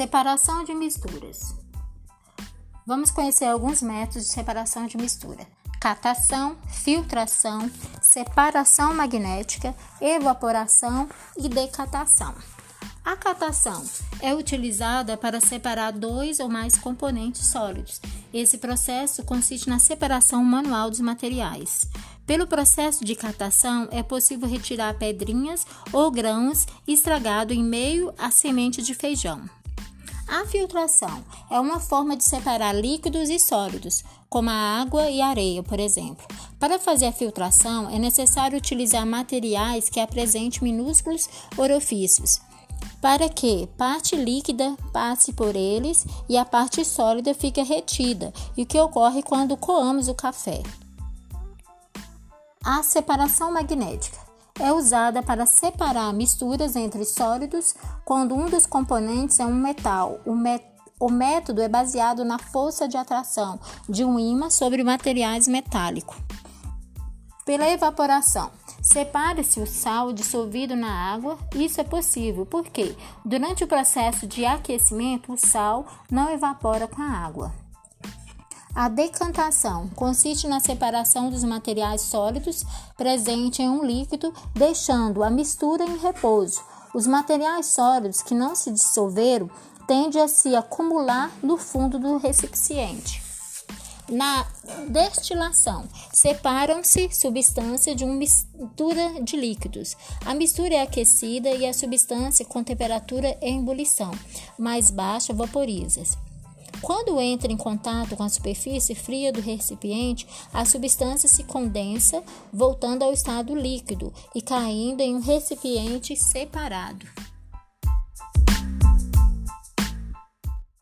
Separação de misturas. Vamos conhecer alguns métodos de separação de mistura: catação, filtração, separação magnética, evaporação e decatação. A catação é utilizada para separar dois ou mais componentes sólidos. Esse processo consiste na separação manual dos materiais. Pelo processo de catação, é possível retirar pedrinhas ou grãos estragados em meio à semente de feijão. A filtração é uma forma de separar líquidos e sólidos, como a água e a areia, por exemplo. Para fazer a filtração, é necessário utilizar materiais que apresentem minúsculos orifícios, para que parte líquida passe por eles e a parte sólida fique retida, e o que ocorre quando coamos o café. A separação magnética é usada para separar misturas entre sólidos quando um dos componentes é um metal. O, met o método é baseado na força de atração de um ímã sobre materiais metálicos. Pela evaporação, separe-se o sal dissolvido na água. Isso é possível porque, durante o processo de aquecimento, o sal não evapora com a água. A decantação consiste na separação dos materiais sólidos presentes em um líquido, deixando a mistura em repouso. Os materiais sólidos que não se dissolveram tendem a se acumular no fundo do recipiente. Na destilação, separam-se substâncias de uma mistura de líquidos. A mistura é aquecida e a substância com temperatura em ebulição mais baixa vaporiza-se. Quando entra em contato com a superfície fria do recipiente, a substância se condensa, voltando ao estado líquido e caindo em um recipiente separado.